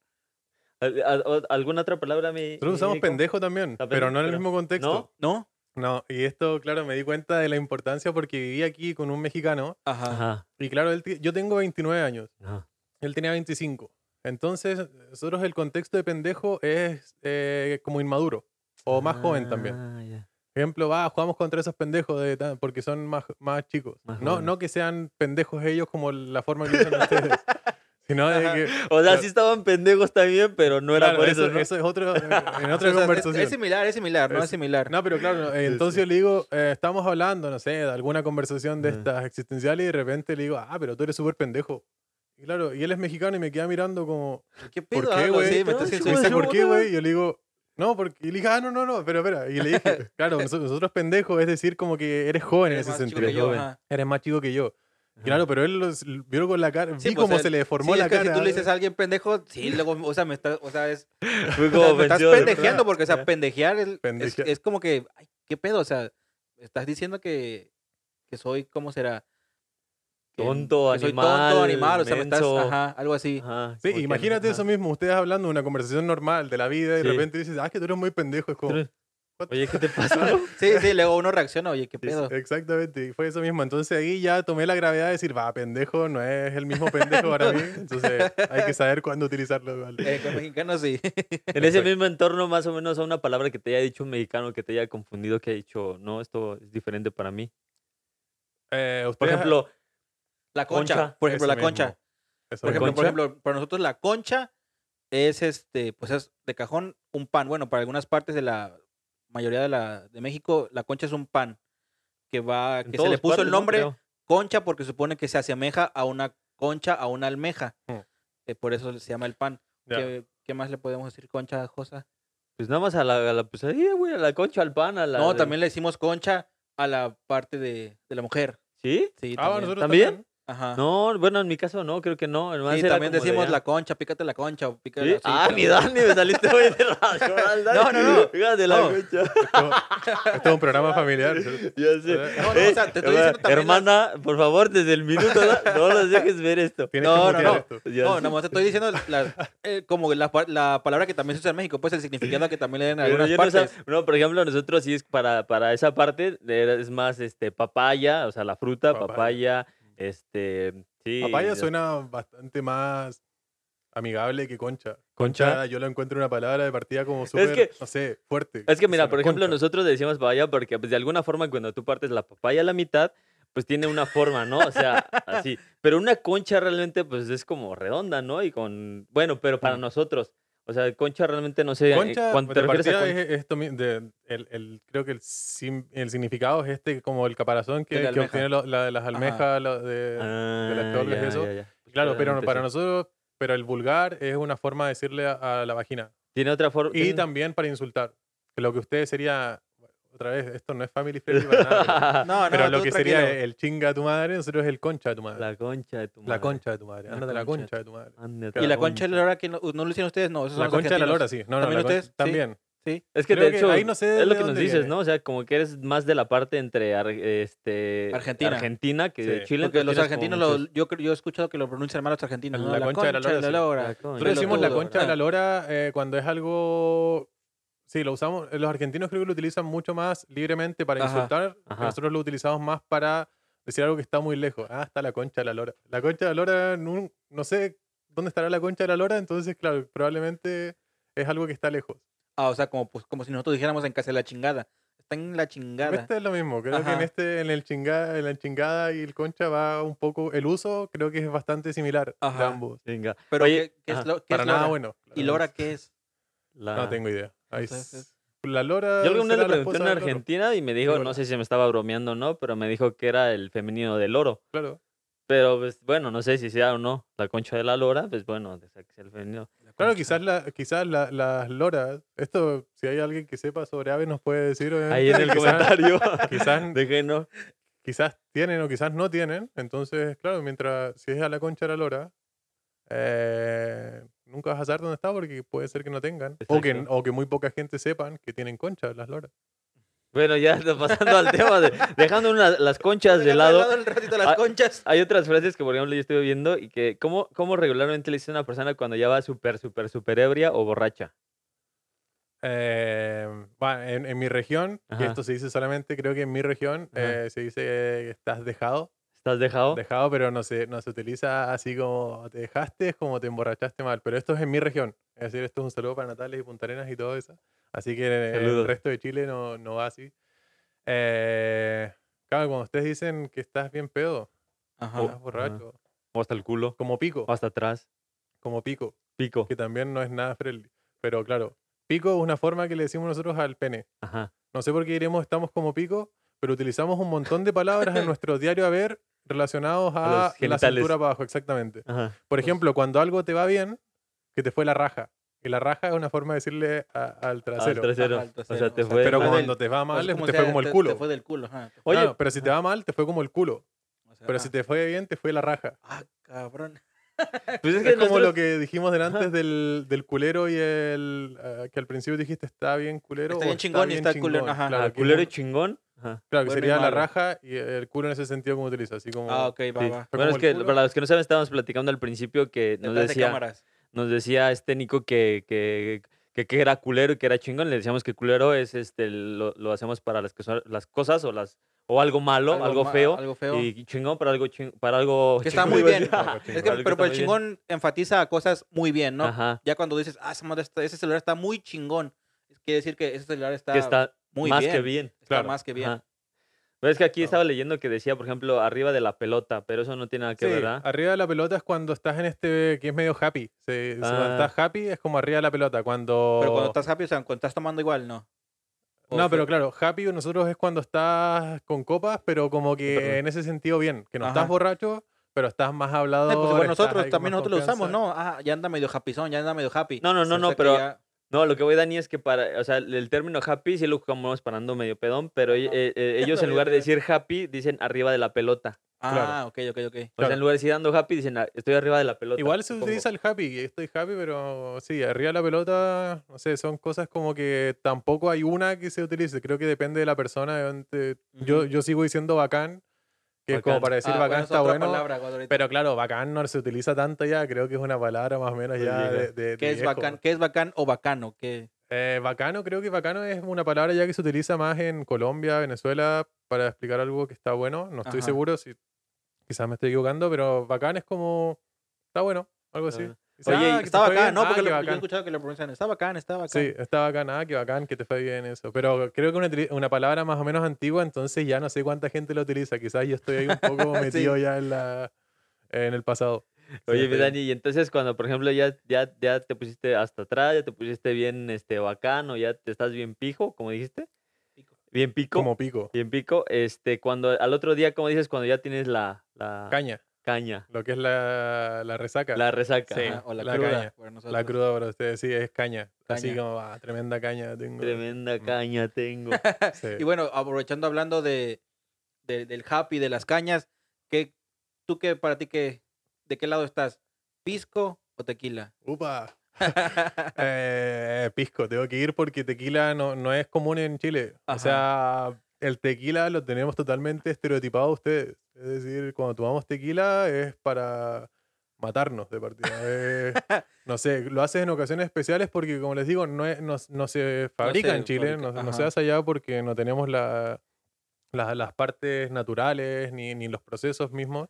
¿Al- al- ¿Alguna otra palabra, mi
Nosotros
mi
usamos
Nico?
pendejo también,
Está
pero
pendejo,
no en el
pero-
mismo contexto.
¿No?
¿No?
No, y esto, claro, me di cuenta de la importancia porque viví aquí con un mexicano
Ajá.
Ajá.
y claro, él yo tengo 29 años,
ajá.
él tenía 25. Entonces, nosotros el contexto de pendejo es eh, como inmaduro o más joven también.
Ah, ya.
Por ejemplo, va, jugamos contra esos pendejos de porque son más, más chicos.
Más
no,
jóvenes.
no que sean pendejos ellos como la forma que usan ustedes, Si no, de que-
O sea,
Claro.
sí estaban pendejos también, pero no era
claro,
por eso, ¿no?
es otro, en otra
O sea, es-
conversación.
Es, similar, es similar, no es,
Es-
similar.
No, pero claro, eh,
Sí,
entonces
sí.
yo le digo, eh, estamos hablando, no sé, de alguna conversación de
Ajá.
estas existenciales y de repente le digo, ah, pero tú eres súper pendejo. Y claro, y él es mexicano y me queda mirando como,
¿Qué
¿por
pedo?
qué,
Algo
güey?
así, me estás
No,
¿Y
Pues
dice,
yo-
¿por qué, güey? Y yo le digo, no, porque, y le dije, ah, no, no, no, pero espera. Y le dije, claro, nosotros, nosotros pendejos, es decir, como que eres joven en
Eres
ese
más chico
sentido.
yo.
Eres más chico que yo. Claro, pero él los, vio con la cara,
Sí,
vi
pues,
cómo se le deformó
sí,
la
es que
cara.
Si tú le dices a alguien pendejo, sí, luego, o sea, me está, o sea, es, o sea, me estás pendejeando porque, o sea, pendejear es, es- es como que, ay, ¿qué pedo? O sea, estás diciendo que, que soy, ¿cómo será?
Tonto,
que soy
animal,
tonto, animal, o sea, me estás, ajá, algo así.
Ajá,
Sí, imagínate
ajá.
eso mismo, ustedes hablando de una conversación normal de la vida y de
Sí.
repente dices, ah, es que tú eres muy pendejo. Es como?
Oye, ¿qué te pasa?
Sí, sí, luego uno reacciona, oye, ¿qué
Sí,
pedo?
Exactamente, y fue eso mismo. Entonces ahí ya tomé la gravedad de decir, va, pendejo, no es el mismo pendejo para mí. Entonces hay que saber cuándo utilizarlo. igual.
Eh, con mexicanos sí.
En ese mismo entorno, más o menos, a una palabra que te haya dicho un mexicano que te haya confundido, que haya dicho, no, esto es diferente para mí.
Eh,
Por ejemplo,
La concha,
Concha,
por ejemplo, la
mismo,
concha.
eso
Por ejemplo, por para nosotros la concha es este, pues es de cajón un pan. Bueno, para algunas partes de la mayoría de la de México, la concha es un pan que va,
en
que se le puso
partes,
el
¿no?
nombre concha porque supone que se asemeja a una concha, a una almeja.
Hmm.
Eh, por eso se llama el pan. ¿Qué, qué más le podemos decir concha, Josa?
Pues nada más a la, a la pues ahí, güey, a la concha, al pan, a la...
No,
de-
también le decimos concha a la parte de, de la mujer.
¿Sí?
Sí,
Ah,
¿También? Ajá.
No, bueno, en mi caso no, creo que no. era
también
de,
decimos
ah,
la concha, pícate la concha o pícate
¿Sí?
la-
ah, mi Dani, me saliste muy de Dani.
No, no, no.
Fíjate la
No.
concha.
Esto, esto es un programa familiar.
Ya sé.
No, no, o sea, te estoy
Eh,
diciendo también las-
Hermana, por favor, desde el minuto, ¿no? no nos dejes ver esto.
Tienes
No,
que
no, no.
esto.
No, más te estoy diciendo la- eh, como la, la palabra que también se usa en México, pues el significado que también le dan en
Pero
algunas
yo no,
partes.
no, por ejemplo, nosotros sí es para, para esa parte, es más este papaya, o sea, la fruta,
Papaya.
papaya, este, sí.
Papaya
ya-
suena bastante más amigable que concha.
Concha.
yo lo encuentro una palabra de partida como súper,
que-
no sé, fuerte.
Es que mira, por ejemplo,
concha.
nosotros decimos papaya porque pues, de alguna forma cuando tú partes la papaya a la mitad, pues tiene una forma, ¿no? O sea, así. Pero una concha realmente pues es como redonda, ¿no? Y con, bueno, pero para nosotros, o sea, concha realmente no sé, eh,
Concha,
cuando
de
te refieres a concha.
es esto de- el, el- creo que el, sim- el significado es este como el caparazón que,
de
obtiene lo- la- las almejas lo de,
Ah,
las
ya,
eso.
ya, ya.
Claro, pero para
sí.
nosotros, pero el vulgar es una forma de decirle a, a la vagina.
Tiene otra forma.
Y también para insultar. Que lo que ustedes sería, otra vez, esto no es family friendly para nada,
No, no,
pero, lo que sería el chinga a tu madre, nosotros es el concha a tu madre.
La concha de tu madre.
La concha de tu madre.
La
Ándate la
concha.
de tu madre.
Y
la
concha de la lora, que no, no lo hicieron ustedes, no, esos
La concha de la lora, sí. No, no,
¿También ustedes?
También.
Sí.
Es que
Creo
de
que
hecho,
ahí no sé
es
de
lo que nos dices,
viene.
¿no? O sea, como que eres más de la parte entre ar- este,
Argentina.
Argentina que de
Sí.
Chile.
Porque los argentinos, lo-
muchos-
yo, yo he escuchado que lo pronuncian mal los argentinos. ¿no?
La concha de la lora, sí.
lora.
La concha.
Nosotros decimos la
Pelotudo.
concha de la lora eh, cuando es algo. Sí, lo usamos. Los argentinos creo que lo utilizan mucho más libremente para
Ajá.
insultar.
Ajá.
Nosotros lo utilizamos más para decir algo que está muy lejos. Ah, está la concha de la lora. La concha de la lora, no, no sé dónde estará la concha de la lora, entonces, claro, probablemente es algo que está lejos.
Ah, o sea, como, pues, como si nosotros dijéramos en casa de la chingada. Está en la chingada.
Este es lo mismo. Creo que en
Ajá.
este, en el chingada, en la chingada y el concha va un poco. El uso creo que es bastante similar de
Ajá.
ambos.
Venga.
Pero,
Oye,
¿qué, qué es
ajá,
lo, qué
Para
es
nada
lora?
bueno.
¿Y lora qué es?
la-
No tengo idea. S- la lora.
Yo alguna vez le pregunté en
loro.
Argentina y me dijo, no sé si me estaba bromeando o no, pero me dijo que era el femenino del oro.
Claro.
Pero pues, bueno, no sé si sea o no la concha de la lora, pues bueno, o sea, que sea el femenino.
La
Claro, quizás, la, quizás la- las loras, esto, si hay alguien que sepa sobre aves, nos puede decir.
Ahí en
obviamente,
el
quizás-
comentario.
quizás-
Déjenos.
Quizás tienen o quizás no tienen. Entonces, claro, mientras si es a la concha de la lora, eh, nunca vas a saber dónde está porque puede ser que no tengan. O que, o que muy poca gente sepan que tienen concha las loras.
Bueno, ya pasando al tema de dejando una- las conchas de lado.
un ratito las conchas.
Hay otras frases que, por ejemplo, yo estuve viendo y que, ¿cómo, cómo regularmente le dice a una persona cuando ya va súper, súper, súper ebria o borracha?
Eh, bueno, en, en mi región, que esto se dice solamente, creo que en mi región eh, se dice que estás dejado.
¿Estás dejado?
Dejado, pero no se, no se utiliza así como te dejaste, es como te emborrachaste mal. Pero esto es en mi región. Es decir, esto es un saludo para Natales y Punta Arenas y todo eso. Así que en el resto de Chile no, no va así. Eh, claro, cuando ustedes dicen que estás bien pedo,
Ajá.
estás borracho,
O hasta el culo.
como pico,
O hasta atrás.
como pico,
Pico.
que también no es nada friendly. Pero claro, pico es una forma que le decimos nosotros al pene.
Ajá.
No sé por qué diremos estamos como pico, pero utilizamos un montón de palabras en nuestro diario haber relacionados
A
a, la cintura para abajo, exactamente.
Ajá.
Por ejemplo, cuando algo te va bien, que te fue la raja. Y la raja es una forma de decirle a- al trasero.
Al trasero.
Ajá, al
O sea,
trasero.
te
O sea,
fue.
Pero cuando
del-
te va mal, te
como
fue como el
te-
culo.
Te fue del culo, ajá. te fue-
Oye,
Ah, pero si te va mal, te fue como el culo.
o sea,
Pero
ajá.
si te fue bien, te fue la raja.
Ah, cabrón.
Pues es
Es,
que
como
nosotros-
lo que dijimos delante del, del culero y el... ah, que al principio dijiste está bien culero.
Está
o
bien chingón y está culero, ajá.
Claro,
Ajá,
que,
culero y
es
chingón. Ajá.
claro, que
bueno
sería la raja y el culo en ese sentido como utiliza. Así como...
Ah, ok, va,
Sí.
va.
Bueno, es que
culo.
para los que no saben, estábamos platicando al principio que nos
Detrás de
decía,
cámaras.
nos decía este Nico que, que, que, que era culero y que era chingón. Le decíamos que culero es este lo, lo hacemos para las que son las cosas o las o algo malo, algo,
ma-
feo,
Algo feo.
y chingón para algo ching- para algo
Que está
chingón,
muy bien.
Algo
Es que,
Algo
pero, el
bien.
chingón enfatiza cosas muy bien, ¿no?
Ajá.
Ya cuando dices, ah, ese celular está muy chingón, quiere decir que ese celular está,
que está
muy
más
bien.
que bien.
está
Claro.
más que bien.
Ajá. Pero es que aquí
Claro.
estaba leyendo que decía, por ejemplo, arriba de la pelota, pero eso no tiene nada que
Sí,
ver, ¿verdad?
arriba de la pelota es cuando estás en este que es medio happy. Se- se- Cuando
Ah.
estás happy es como arriba de la pelota. Cuando...
Pero cuando estás happy, o sea, cuando estás tomando igual, ¿no. O
No, pero claro, happy nosotros es cuando estás con copas, pero como que
Perdón.
en ese sentido bien. Que no
Ajá.
estás borracho, pero estás más hablador.
Eh, pues
estás
nosotros también nosotros lo usamos. ¿no? Ah, ya anda medio happyzón, ya anda medio happy.
No, no, no,
O
no, pero
ya-
No, lo que voy, Dani, es que para, o sea, el término happy sí lo ocupamos parando medio pedón, pero eh, eh, ellos en
Medio
lugar de
pedón.
decir happy, dicen arriba de la pelota.
Ah, ok, ok, ok.
O sea,
Claro.
en lugar de decir ando happy, dicen "Ah, estoy arriba de la pelota.
Igual se
supongo.
utiliza el happy, y estoy happy, pero sí, arriba de la pelota, no sé, son cosas como que tampoco hay una que se utilice, creo que depende de la persona. yo, yo sigo diciendo bacán, que es como para decir
Ah,
bacán
bueno,
está bueno,
palabra,
pero claro, bacán no se utiliza tanto ya, creo que es una palabra más o menos ya de, de- de
¿Qué es bacán? ¿Qué es bacán o bacano? ¿Qué?
Eh, bacano, creo que bacano es una palabra ya que se utiliza más en Colombia, Venezuela, para explicar algo que está bueno. No estoy
Ajá.
seguro si quizás me estoy equivocando, pero bacán es como está bueno, algo así. Quizás,
Oye,
"Ah,
Está bacán,
bien,
¿no?
ah,
Porque lo- yo he
bacán".
escuchado que lo pronuncian. Está bacán, está bacán.
Sí, está bacán, ah, qué bacán, que te fue bien eso. Pero creo que una, una palabra más o menos antigua, entonces ya no sé cuánta gente la utiliza. Quizás yo estoy ahí un poco metido ya en la en el pasado.
Oye,
Sí,
mi Dani, y entonces cuando, por ejemplo, ya, ya, ya te pusiste hasta atrás, ya te pusiste bien este, bacano, ya te estás bien pijo, como dijiste.
Pico.
Bien pico.
Como pico,
Bien pico. Este, cuando al otro día, como dices, cuando ya tienes la, la
caña,
caña,
lo que es la, la resaca.
la resaca.
Sí.
ajá,
o la,
la
cruda.
caña,
para
La cruda para ustedes, sí, es caña. Así como, ah, tremenda caña tengo.
Tremenda
Mm.
caña tengo.
Sí.
Y bueno, aprovechando hablando de, de- del happy, de las cañas, ¿qué, ¿tú qué para ti qué, de qué lado estás? ¿Pisco o tequila?
Upa. Eh, pisco, tengo que ir porque tequila no, no es común en Chile.
Ajá.
O sea, el tequila lo tenemos totalmente estereotipado ustedes. Es decir, cuando tomamos tequila es para matarnos de partida. Eh, no sé, lo haces en ocasiones especiales porque, como les digo, no, es- no, no se fabrica en Chile,
fabrica,
no, no se hace allá porque no tenemos la- la- las partes naturales ni, ni los procesos mismos,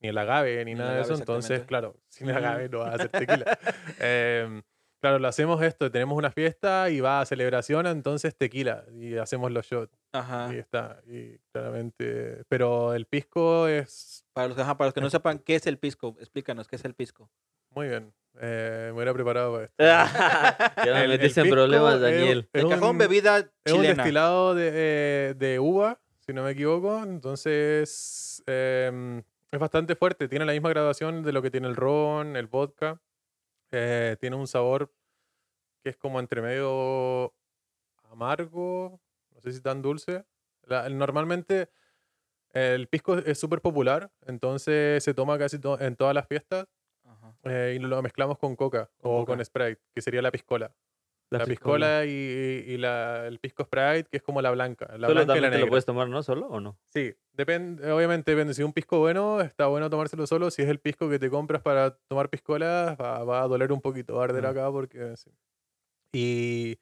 ni el agave, ni, nada de eso. Entonces, claro, sin agave no vas a hacer tequila. Em, claro, lo hacemos esto, tenemos una fiesta y va a celebración, entonces tequila y hacemos los shots
Ajá.
y está, y claramente, pero el pisco es
Para los, ajá, para los que no sepan qué es el pisco, explícanos qué es el pisco.
muy bien, eh, me hubiera preparado para esto.
ya me metiste en problemas,
es-
Daniel.
es
El cajón
un-
bebida
Es un
chilena.
destilado de, eh, de uva, si no me equivoco. Entonces, em, es bastante fuerte. Tiene la misma graduación de lo que tiene el ron, el vodka. Eh, tiene un sabor que es como entre medio amargo, no sé si tan dulce. La- normalmente el pisco es súper popular, entonces se toma casi to- en todas las fiestas
Ajá.
eh, y lo mezclamos con coca
Con
o
coca.
con Sprite, que sería la piscola. La, piscola, y, y la- el pisco Sprite, que es como la blanca. La
Solo
blanca y
también
la
te lo
negra.
puedes tomar, ¿no? ¿Solo o no?
Sí, depende, obviamente depende. Si es un pisco bueno, está bueno tomárselo solo. Si es el pisco que te compras para tomar piscola, va, va a doler un poquito, va a arder
Mm.
acá porque sí. Y,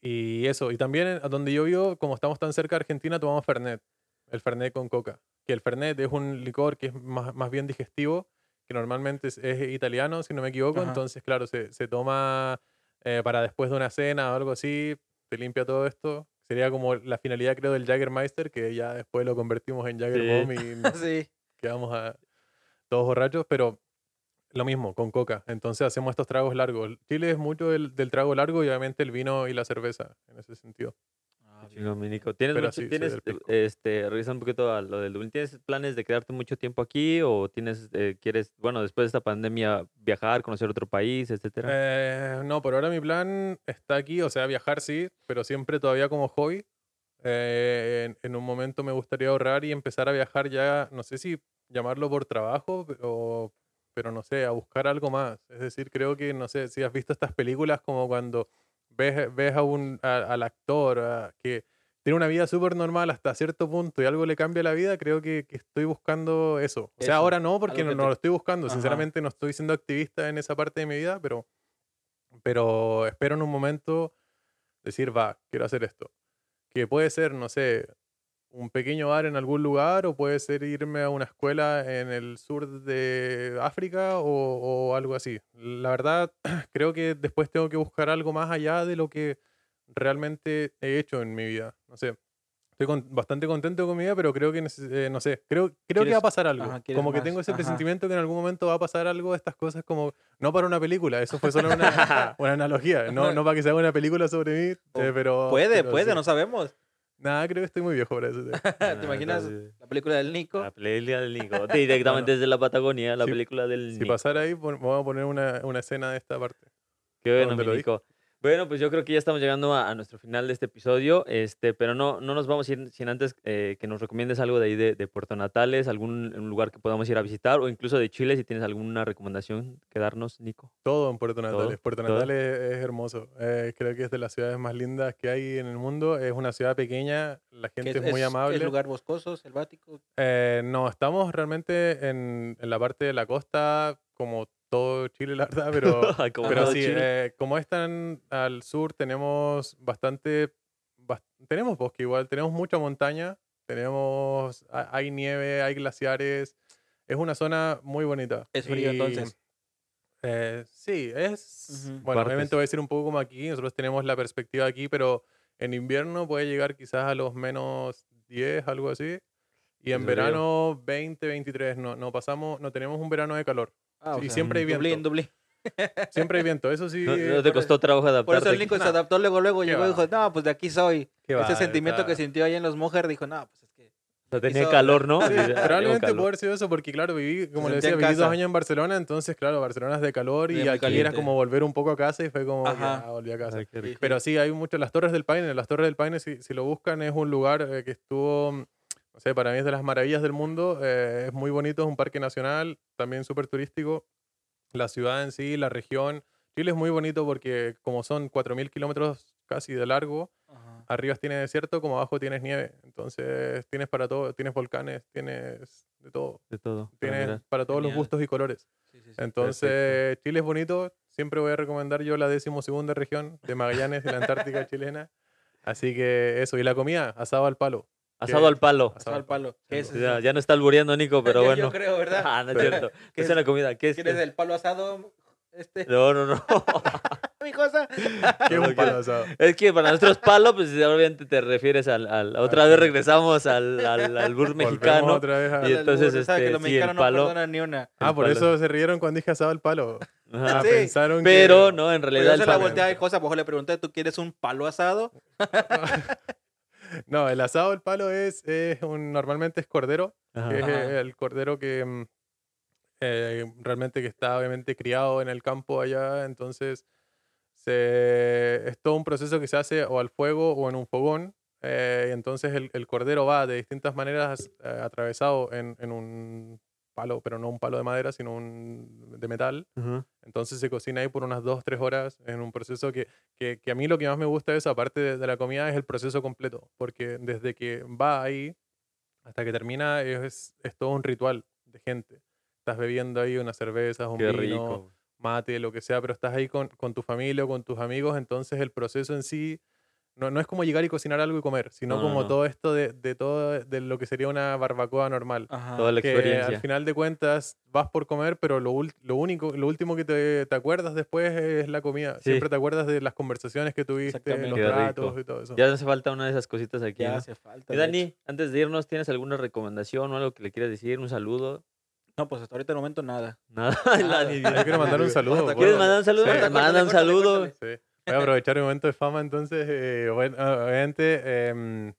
y eso. Y también a donde yo vivo, como estamos tan cerca de Argentina, tomamos Fernet. El Fernet con coca. Que el Fernet es un licor que es más, más bien digestivo, que normalmente es, es italiano, si no me equivoco.
Ajá.
Entonces, claro, se, se toma eh, para después de una cena o algo así, te limpia todo esto. Sería como la finalidad, creo, del Jägermeister, que ya después lo convertimos en Jäger
Sí.
Bomb y nos
Sí.
quedamos a... todos borrachos, pero lo mismo, con coca. Entonces hacemos estos tragos largos. Chile es mucho del, del trago largo y obviamente el vino y la cerveza, en ese sentido.
Ah,
chingón. ¿Tienes, mucho-
sí,
tienes este, revisando un poquito a lo del Dublín, ¿tienes planes de quedarte mucho tiempo aquí o tienes, eh, quieres, bueno, después de esta pandemia, viajar, conocer otro país, etcétera?
Eh, no, por ahora mi plan está aquí, o sea, viajar sí, pero siempre todavía como hobby. Eh, en, en un momento me gustaría ahorrar y empezar a viajar ya, no sé si llamarlo por trabajo, pero, pero no sé, a buscar algo más. Es decir, creo que, no sé, si has visto estas películas como cuando ves, ves a un, a- al actor a- que tiene una vida súper normal hasta cierto punto y algo le cambia la vida, creo que, que estoy buscando eso. O sea,
Eso,
ahora no, porque no, lo estoy buscando.
Ajá.
Sinceramente, no estoy siendo activista en esa parte de mi vida, pero, pero espero en un momento decir, va, quiero hacer esto. Que puede ser, no sé, un pequeño bar en algún lugar o puede ser irme a una escuela en el sur de África o, o algo así. La verdad, creo que después tengo que buscar algo más allá de lo que realmente he hecho en mi vida. No sé. Estoy con- bastante contento con mi vida, pero creo que, eh, no sé, creo, creo que va a pasar algo.
ajá,
como que
más,
tengo ese
ajá.
presentimiento que en algún momento va a pasar algo de estas cosas como, no para una película, eso fue solo una, una analogía, no, no para que se haga una película sobre mí, eh, pero...
Puede,
pero
puede,
sí.
no sabemos.
Nada, creo que estoy muy viejo para eso.
Ah,
¿Te imaginas la película del Nico?
La película del Nico. Directamente desde la Patagonia, la
Si-
película del
Si
Nico.
pasara ahí, vamos a poner una, una escena de esta parte.
Qué bueno, mi. Nico. Bueno, pues yo creo que ya estamos llegando a, a nuestro final de este episodio, este, pero no, no nos vamos a ir sin antes eh, que nos recomiendes algo de ahí de, de Puerto Natales, algún un lugar que podamos ir a visitar, o incluso de Chile, si tienes alguna recomendación que darnos, Nico.
Todo en Puerto
Todo,
Natales. Puerto
todo.
Natales es, es hermoso. Eh, creo que es de las ciudades más lindas que hay en el mundo. Es una ciudad pequeña, la gente es, muy amable.
Es lugar boscoso, selvático.
Eh, no, estamos realmente en, en la parte de la costa, como todo Chile, la verdad, pero,
Como
pero sí, eh, como están al sur, tenemos bastante, bas- tenemos bosque igual, tenemos mucha montaña, tenemos, ha- hay nieve, hay glaciares, es una zona muy bonita.
Es frío,
Y,
entonces.
eh, sí, es,
Ujú.
bueno,
Partes.
obviamente voy a decir un poco como aquí, nosotros tenemos la perspectiva aquí, pero en invierno puede llegar quizás a los menos 10, algo así. Y en verano 20, 23, no, no pasamos, no tenemos un verano de calor.
Ah, o
y
sea,
siempre hay viento.
Dublín, Dublín.
Siempre hay viento, eso sí.
No, no
eh,
te
por-
costó trabajo
Por
adaptarte.
eso el Nico se
No.
adaptó luego, luego
¿Qué
llegó y dijo, no, pues de aquí soy.
qué
Ese
va,
sentimiento que sintió ahí en los mujeres, dijo, no, pues es que...
O sea, tenía
hizo-
calor, ¿no?
Sí,
Dice, "Ah, tengo
probablemente
calor".
puede haber sido eso, porque claro, viví, como le decía,
en
viví dos años en Barcelona, entonces claro, Barcelona es de calor y aquí era como volver un poco a casa y fue como,
Ajá.
volví a casa.
Ay.
Pero sí, hay mucho. Las Torres del Paine, las Torres del Paine, si, si lo buscan, es un lugar eh, que estuvo, no sé, para mí es de las maravillas del mundo. eh, es muy bonito, es un parque nacional, también súper turístico. La ciudad en sí, la región. Chile es muy bonito porque como son 4.000 kilómetros casi de largo,
Ajá.
arriba tienes desierto, como abajo tienes nieve. Entonces tienes para todo, tienes volcanes, tienes de todo.
De todo. para
Tienes
mirar.
para todos los
Genial.
gustos y colores.
Sí, sí, sí.
Entonces, Chile es bonito. Siempre voy a recomendar yo la decimosegunda región de Magallanes y la Antártica chilena. Así que eso. Y la comida, asado al palo.
Asado
que-
al palo.
Asado al palo. ¿Qué es
Ya,
eso?
ya no está albureando, Nico, pero
Yo-
bueno.
Yo creo, ¿verdad?
Ah, no es
Pero-
cierto.
¿Qué
Es
es?
una comida. ¿Qué es?
¿Quieres el palo asado? Este,
No, no, no.
mi cosa.
¿Qué es un palo asado?
Es que para nosotros palo, pues obviamente te refieres al... al- otra vez regresamos al, al, al bur
Volvemos
mexicano.
otra vez a-
Y entonces,
Albur, ¿sabes que
este,
los
sí, el palo-
no perdonan ni una.
Ah, por eso se rieron cuando dije asado al palo.
Ajá.
Ah,
Sí,
pensaron
Pero
que...
no, en
Pero
realidad
yo
el
se la volteé de cosa, pues le pregunté, ¿tú quieres un palo asado?
No, el asado al palo es, es un, normalmente es cordero.
Ajá.
que es el cordero que mm, eh, realmente que está obviamente criado en el campo allá, entonces se, es todo un proceso que se hace o al fuego o en un fogón, eh, y entonces el, el cordero va de distintas maneras eh, atravesado en, en un palo, pero no un palo de madera, sino un de metal, entonces se cocina ahí por unas 2, 3 horas en un proceso que, que, que a mí lo que más me gusta de eso, aparte de, de la comida, es el proceso completo, porque desde que va ahí hasta que termina es, es todo un ritual de gente. Estás bebiendo ahí unas cervezas, un
Qué
vino,
rico.
mate, lo que sea, pero estás ahí con, con tu familia o con tus amigos, entonces el proceso en sí no, no es como llegar y cocinar algo y comer, sino
No,
como
no.
todo esto de, de todo de lo que sería una barbacoa normal.
Ajá.
Toda la
Que
experiencia.
al final de cuentas vas por comer, pero lo, ul- lo único, lo último que te, te acuerdas después es la comida.
Sí.
Siempre te acuerdas de las conversaciones que tuviste, los
rico.
y todo eso.
Ya hace falta una de esas cositas aquí.
Ya
¿no?
hace falta.
Y Dani,
hecho.
antes de irnos, ¿tienes alguna recomendación o algo que le quieras decir? ¿Un saludo?
No, pues hasta ahorita el momento nada.
Nada,
Nada.
Yo quiero mandar un saludo.
¿Quieres
¿Quieres
¿puedo?
mandar un saludo?
Sí.
Manda un saludo.
Sí. Voy a aprovechar mi momento de fama, entonces, eh, bueno, obviamente em,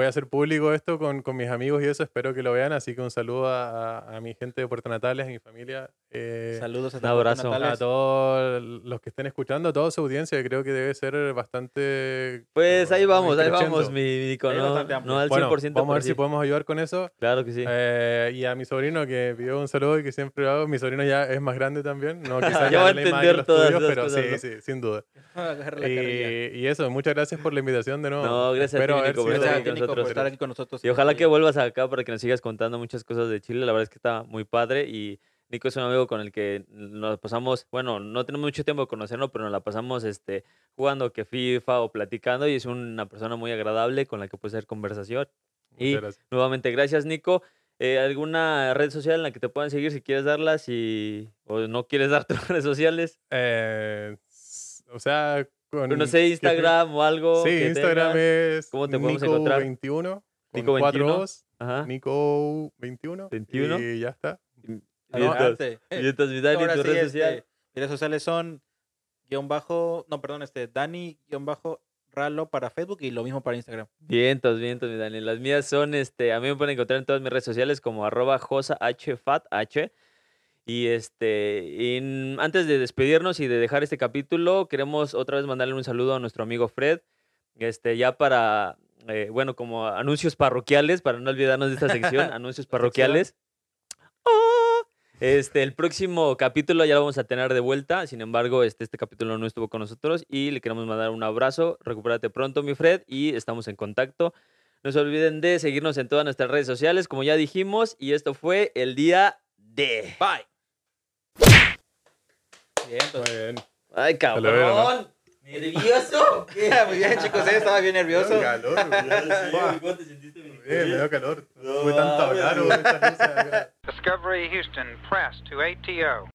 voy a hacer público esto con, con mis amigos y eso, espero que lo vean, así que un saludo a, a- a mi gente de Puerto Natales, a mi familia, eh,
Saludos a
Un abrazo.
A todos los que estén escuchando, a toda su audiencia, que creo que debe ser bastante...
Pues ahí
eh,
vamos, ahí vamos, mi Nico, no, no al 100%.
Bueno, vamos a ver
sí.
si podemos ayudar con eso.
Claro que sí.
Eh, y a mi sobrino que pidió un saludo y que siempre lo hago. Mi sobrino ya es más grande también. No quizás
Ya va a entender
los
todas
tuyos, pero
cosas,
sí,
¿no?
sí, sin duda. Y, y eso, muchas gracias por la invitación de nuevo.
No, gracias a ti,
Espero
Nico, estar
Gracias a ti, Nico, por
nosotros.
estar aquí con nosotros.
Y ojalá que vuelvas acá para que nos sigas contando muchas cosas de Chile. La verdad es que está muy padre y Nico es un amigo con el que nos pasamos, bueno, no tenemos mucho tiempo de conocernos, pero nos la pasamos este, jugando que FIFA o platicando y es una persona muy agradable con la que puedes hacer conversación.
Muchas
Y
gracias.
nuevamente, gracias Nico. Eh, ¿Alguna red social en la que te puedan seguir si quieres darlas y, o no quieres dar tus redes sociales?
Eh, o sea, con.
No sé,
¿qué-
Instagram o algo.
Sí,
que
Instagram
tengas.
es.
¿Cómo te podemos encontrar?
Nico21. Con
Nico21.
cuatro O's,
Ajá.
Nico21.
21.
Y ya está.
Mientras,
Adelante.
mientras, mi Dani,
Ahora
tu
sí,
red
este,
social.
mis redes sociales son guion bajo, no, perdón, este, Dani guion bajo Ralo para Facebook y lo mismo para Instagram.
Vientos, vientos, mi Dani. Las mías son, este, a mí me pueden encontrar en todas mis redes sociales como arroba josahfath. Y este, y antes de despedirnos y de dejar este capítulo, queremos otra vez mandarle un saludo a nuestro amigo Fred. Este, ya para, eh, bueno, como anuncios parroquiales, para no olvidarnos de esta sección, anuncios parroquiales. ¡Oh! Este, el próximo capítulo ya lo vamos a tener de vuelta. Sin embargo, este, este capítulo no estuvo con nosotros y le queremos mandar un abrazo. Recupérate pronto, mi Fred, y estamos en contacto. No se olviden de seguirnos en todas nuestras redes sociales, como ya dijimos, y esto fue el día de.
Bye. Bien,
Muy
entonces-
bien.
¡Ay, cabrón! ¿Nervioso? ¿Qué?
Muy bien, chicos, eh, estaba bien nervioso.
Me dio calor.
¿Cómo te sentiste,
Bien, me dio calor. Fue tanto hablar.
Discovery Houston, press to ATO.